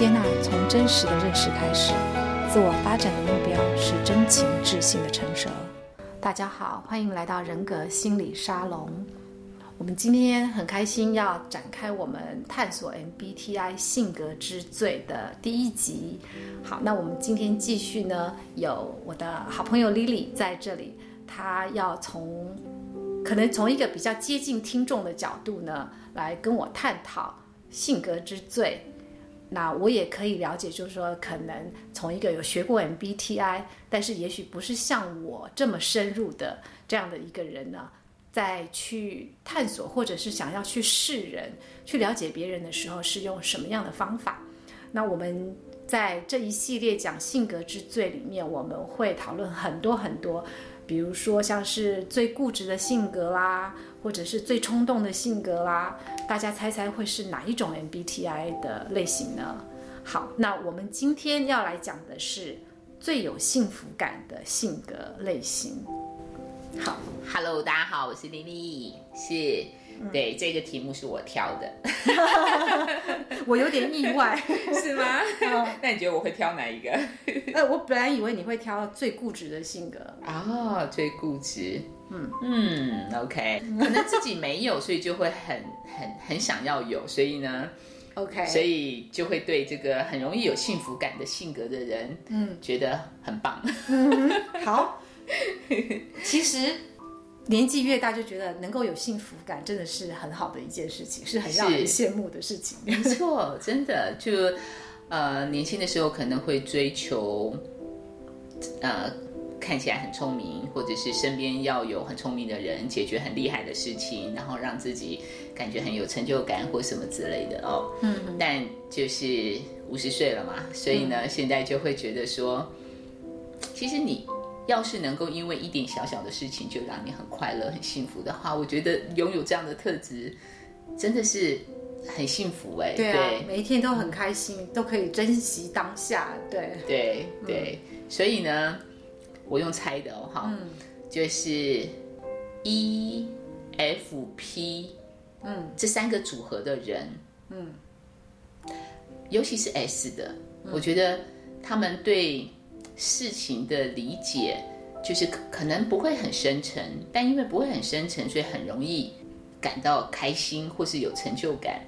接纳从真实的认识开始，自我发展的目标是真情自信的成熟。大家好，欢迎来到人格心理沙龙。我们今天很开心要展开我们探索 MBTI 性格之最的第一集。好，那我们今天继续呢，有我的好朋友 Lily 在这里，她要从可能从一个比较接近听众的角度呢，来跟我探讨性格之最。那我也可以了解，就是说，可能从一个有学过 MBTI，但是也许不是像我这么深入的这样的一个人呢，在去探索或者是想要去识人、去了解别人的时候，是用什么样的方法？那我们在这一系列讲性格之最里面，我们会讨论很多很多。比如说，像是最固执的性格啦，或者是最冲动的性格啦，大家猜猜会是哪一种 MBTI 的类型呢？好，那我们今天要来讲的是最有幸福感的性格类型。好，Hello，大家好，我是 Lily，是。对，这个题目是我挑的，我有点意外，是吗？那你觉得我会挑哪一个？呃，我本来以为你会挑最固执的性格哦，最固执，嗯嗯，OK，可能自己没有，所以就会很很很想要有，所以呢，OK，所以就会对这个很容易有幸福感的性格的人，嗯，觉得很棒。嗯，好，其实。年纪越大，就觉得能够有幸福感，真的是很好的一件事情，是很让人羡慕的事情。没错，真的就呃，年轻的时候可能会追求呃看起来很聪明，或者是身边要有很聪明的人，解决很厉害的事情，然后让自己感觉很有成就感或什么之类的哦。嗯，但就是五十岁了嘛，所以呢，嗯、现在就会觉得说，其实你。要是能够因为一点小小的事情就让你很快乐、很幸福的话，我觉得拥有这样的特质真的是很幸福哎。对啊，对，每一天都很开心，嗯、都可以珍惜当下。对对对，嗯、所以呢，我用猜的哦，哈，嗯、就是 E F P，嗯，这三个组合的人，嗯，尤其是 S 的，嗯、我觉得他们对。事情的理解就是可能不会很深沉，但因为不会很深沉，所以很容易感到开心或是有成就感。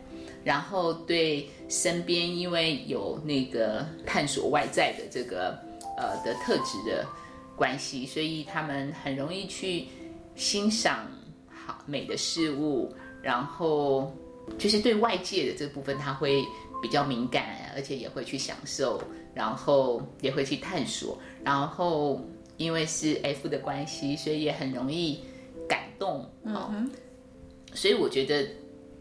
然后对身边因为有那个探索外在的这个呃的特质的关系，所以他们很容易去欣赏好美的事物，然后就是对外界的这部分他会比较敏感，而且也会去享受。然后也会去探索，然后因为是 F 的关系，所以也很容易感动。嗯，所以我觉得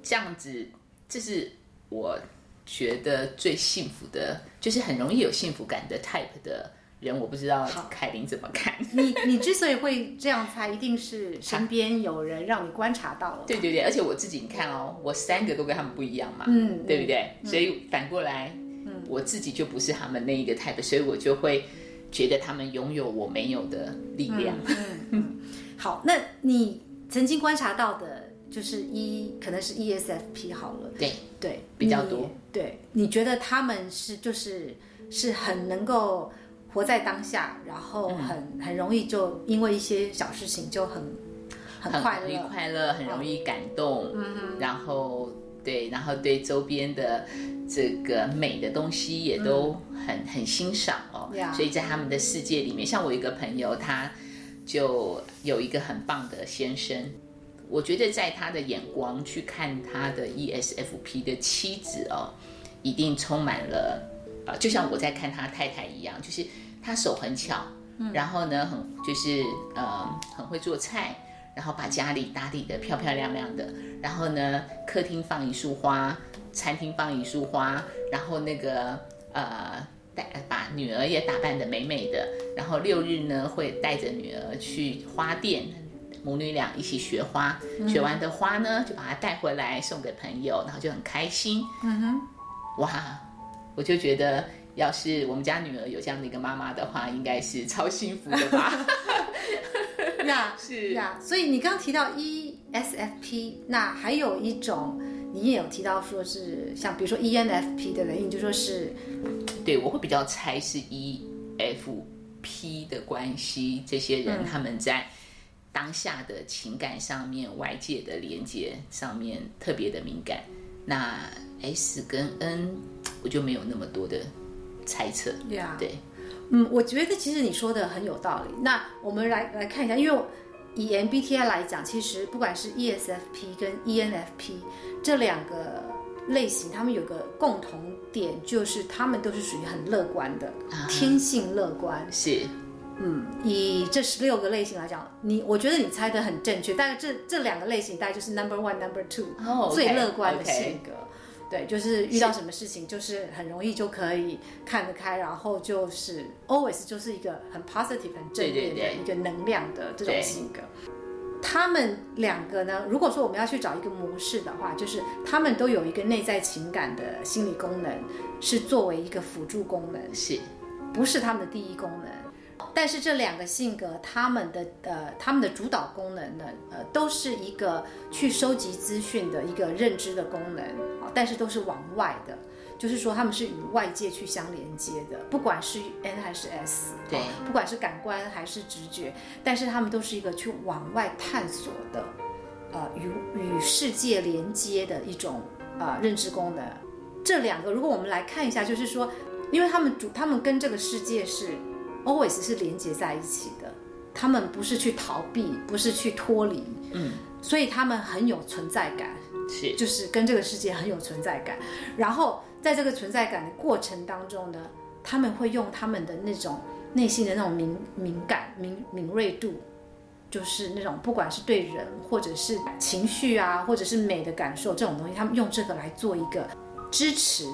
这样子，这是我觉得最幸福的，就是很容易有幸福感的 type 的人。我不知道凯琳怎么看？你你之所以会这样猜，一定是身边有人让你观察到了。对对对，而且我自己你看哦，我三个都跟他们不一样嘛，嗯，对不对？嗯，所以反过来。我自己就不是他们那一个 type，所以我就会觉得他们拥有我没有的力量。嗯嗯、好，那你曾经观察到的，就是一可能是 ESFP 好了，对对，对比较多。对，你觉得他们是就是是很能够活在当下，然后很、嗯、很容易就因为一些小事情就很很快乐，很快乐，很容易感动，嗯，然后。对，然后对周边的这个美的东西也都很、嗯、很欣赏哦，Yeah. 所以在他们的世界里面，像我一个朋友，他就有一个很棒的先生，我觉得在他的眼光去看他的 ESFP 的妻子哦，一定充满了啊、呃，就像我在看他太太一样，就是他手很巧，嗯、然后呢，很就是呃很会做菜。然后把家里打理得漂漂亮亮的，然后呢，客厅放一束花，餐厅放一束花，然后那个呃带把女儿也打扮得美美的，然后六日呢会带着女儿去花店，母女俩一起学花，学完的花呢就把它带回来送给朋友，然后就很开心。嗯哼，哇，我就觉得要是我们家女儿有这样的一个妈妈的话，应该是超幸福的吧。呀，是呀，所以你刚刚提到 ESFP，那还有一种你也有提到说是像比如说 ENFP 的人，你就说是，对，我会比较猜是 EFP 的关系，这些人他们在当下的情感上面、外界的连接上面特别的敏感。那 S 跟 N 我就没有那么多的猜测。Yeah. 对，嗯，我觉得其实你说的很有道理。那我们来来看一下，因为以 MBTI 来讲，其实不管是 ESFP 跟 ENFP 这两个类型，他们有个共同点，就是他们都是属于很乐观的，uh huh. 天性乐观。是。嗯，以这十六个类型来讲，你我觉得你猜的很正确。大概这这两个类型，大概就是 number one、number two，、oh, okay, 最乐观的性格。okay. 对，就是遇到什么事情，就是很容易就可以看得开，然后就是 always 就是一个很 positive、很正面的一个能量的这种性格。他们两个呢，如果说我们要去找一个模式的话，就是他们都有一个内在情感的心理功能，是作为一个辅助功能，是不是他们的第一功能？但是这两个性格，他们的呃，他们的主导功能呢，呃，都是一个去收集资讯的一个认知的功能啊，但是都是往外的，就是说他们是与外界去相连接的，不管是 N 还是 S，对，不管是感官还是直觉，但是他们都是一个去往外探索的，呃，与与世界连接的一种呃认知功能。这两个，如果我们来看一下，就是说，因为他们主，他们跟这个世界是。Always 是连接在一起的，他们不是去逃避，不是去脱离，嗯，所以他们很有存在感，是，就是跟这个世界很有存在感。然后在这个存在感的过程当中呢，他们会用他们的那种内心的那种敏敏感、敏敏锐度，就是那种不管是对人或者是情绪啊，或者是美的感受这种东西，他们用这个来做一个支持。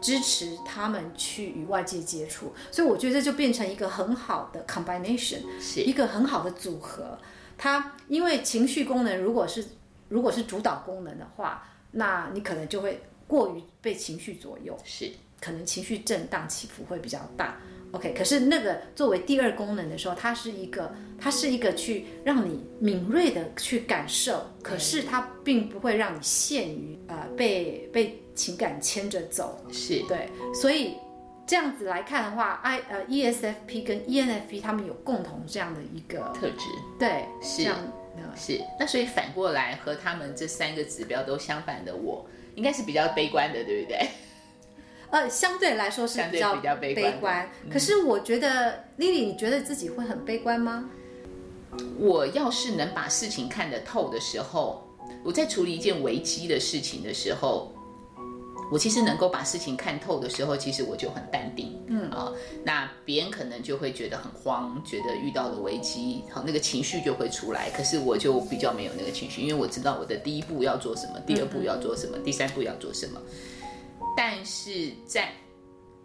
支持他们去与外界接触，所以我觉得这就变成一个很好的 combination，是一个很好的组合。它因为情绪功能如果是如果是主导功能的话，那你可能就会过于被情绪左右，是可能情绪震荡起伏会比较大。OK，可是那个作为第二功能的时候，它是一个它是一个去让你敏锐的去感受，可是它并不会让你陷于呃被被。情感牵着走，是对，所以这样子来看的话，I 呃 ESFP 跟 ENFP 他们有共同这样的一个特质，对，是这样是。那所以反过来和他们这三个指标都相反的我，应该是比较悲观的，对不对？呃，相对来说是比较比较悲观。悲观。可是我觉得 Lily，你觉得自己会很悲观吗？我要是能把事情看得透的时候，我在处理一件危机的事情的时候。我其实能够把事情看透的时候，其实我就很淡定，嗯啊、哦，那别人可能就会觉得很慌，觉得遇到了危机，好，那个情绪就会出来。可是我就比较没有那个情绪，因为我知道我的第一步要做什么，第二步要做什么，第三步要做什么。但是在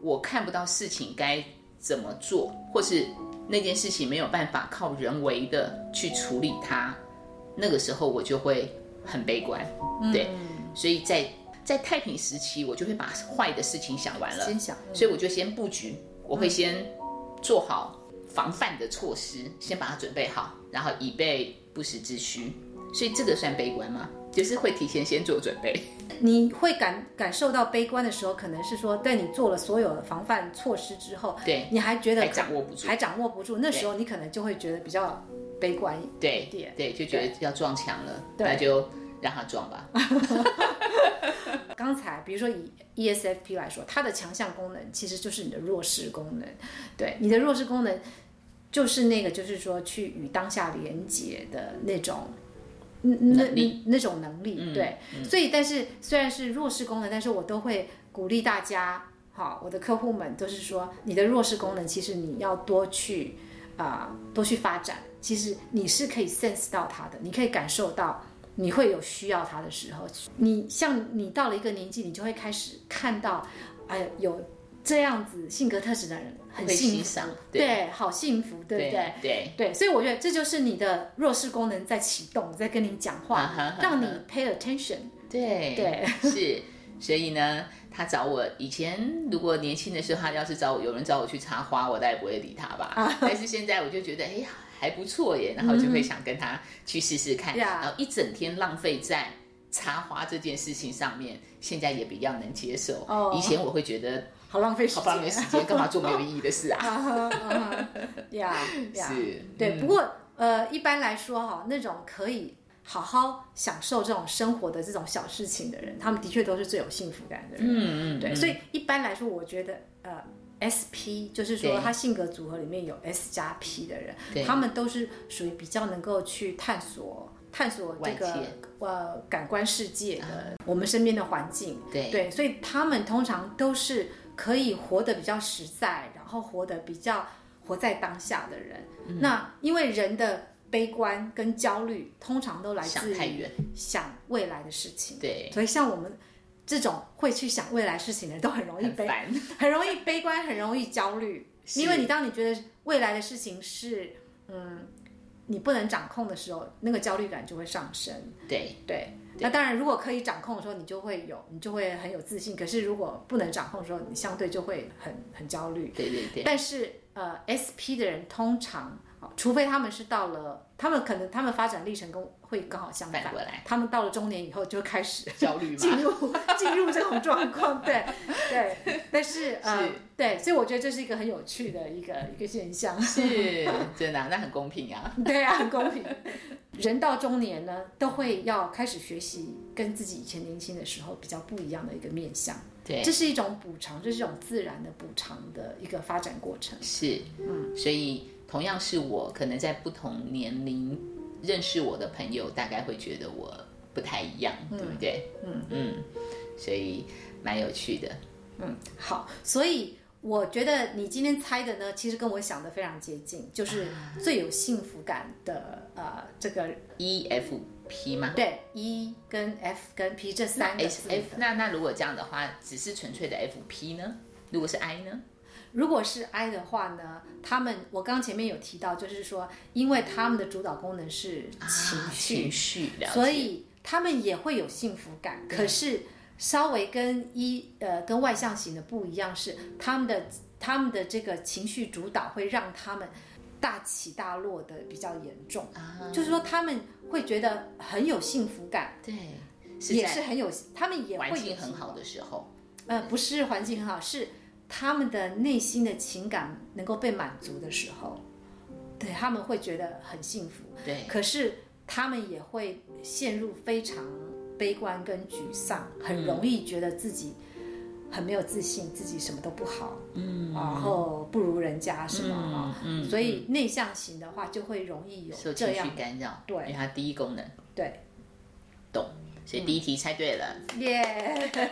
我看不到事情该怎么做，或是那件事情没有办法靠人为的去处理它，那个时候我就会很悲观，对，所以在。在太平时期，我就会把坏的事情想完了，先想，嗯、所以我就先布局，我会先做好防范的措施，嗯、先把它准备好，然后以备不时之需。所以这个算悲观吗？就是会提前先做准备。你会感感受到悲观的时候，可能是说，在你做了所有的防范措施之后，对，你还觉得还掌握不住，还掌握不住，那时候你可能就会觉得比较悲观一点，对对，就觉得要撞墙了，对那就让他撞吧。刚才，比如说以 ESFP 来说，它的强项功能其实就是你的弱势功能。对，你的弱势功能就是那个，就是说去与当下连接的那种，那那那种能力。对，所以但是虽然是弱势功能，但是我都会鼓励大家，好，我的客户们都是说，你的弱势功能其实你要多去啊、呃，多去发展。其实你是可以 sense 到它的，你可以感受到。你会有需要它的时候，你像你到了一个年纪，你就会开始看到，哎，有这样子性格特质的人很幸福，对，对，好幸福，对不对？对对，对，所以我觉得这就是你的弱势功能在启动，在跟你讲话，啊、哈哈让你 pay attention。对对，是，所以呢，他找我以前如果年轻的时候，他要是找我，有人找我去插花，我大概不会理他吧。啊、但是现在我就觉得，哎呀。还不错耶，然后就会想跟他去试试看，嗯、然后一整天浪费在插花这件事情上面，现在也比较能接受。哦，以前我会觉得好浪费时间，好浪费时间，干嘛做没有意义的事啊？呀 呀，是，对。不过呃，一般来说哈，那种可以好好享受这种生活的这种小事情的人，他们的确都是最有幸福感的人。嗯嗯，对。所以一般来说，我觉得呃。SP 就是说，他性格组合里面有 S 加 P 的人，他们都是属于比较能够去探索、探索这个呃感官世界的、啊、我们身边的环境。对对，所以他们通常都是可以活得比较实在，然后活得比较活在当下的人。嗯、那因为人的悲观跟焦虑，通常都来自于想未来的事情。对，所以像我们。这种会去想未来事情的人都很容易悲，很，很容易悲观，很容易焦虑。因为你当你觉得未来的事情是嗯你不能掌控的时候，那个焦虑感就会上升。对对，那当然如果可以掌控的时候，你就会有，你就会很有自信。可是如果不能掌控的时候，你相对就会很很焦虑。对对对。但是呃，SP 的人通常。除非他们是到了，他们可能他们发展历程跟会刚好相反，反过来，他们到了中年以后就开始焦虑，进入 进入这种状况，对对。但是，是呃，对，所以我觉得这是一个很有趣的一个一个现象，是真的、啊，那很公平啊。对啊，很公平。人到中年呢，都会要开始学习跟自己以前年轻的时候比较不一样的一个面相。对，这是一种补偿，这是一种自然的补偿的一个发展过程。是，嗯，所以。同样是我，可能在不同年龄认识我的朋友，大概会觉得我不太一样，嗯、对不对？嗯嗯，所以蛮有趣的。嗯，好，所以我觉得你今天猜的呢，其实跟我想的非常接近，就是最有幸福感的呃，这个 E F P 吗？对，E 跟 F 跟 P 这三个 S F。那那如果这样的话，只是纯粹的 F P 呢？如果是 I 呢？如果是 I 的话呢，他们我刚前面有提到，就是说，因为他们的主导功能是情绪，啊、情绪，所以他们也会有幸福感。可是稍微跟一呃跟外向型的不一样是，他们的他们的这个情绪主导会让他们大起大落的比较严重，啊、就是说他们会觉得很有幸福感，对，也是很有，他们也会环境很好的时候，呃，不是环境很好，是。他们的内心的情感能够被满足的时候，对，他们会觉得很幸福。对，可是他们也会陷入非常悲观跟沮丧，很容易觉得自己很没有自信，自己什么都不好，嗯，然后不如人家什么啊，嗯，所以内向型的话就会容易有这样干扰，对，因为它第一功能，对，懂。所以第一题猜对了，耶、yeah.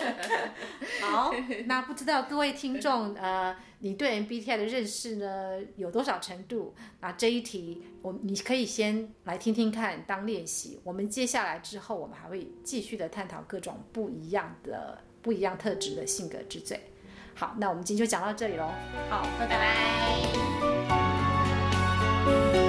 好，那不知道各位听众，呃，你对 MBTI 的认识呢有多少程度？那这一题，我你可以先来听听看，当练习。我们接下来之后，我们还会继续的探讨各种不一样的、不一样特质的性格之最。好，那我们今天就讲到这里喽。好，拜拜。拜拜。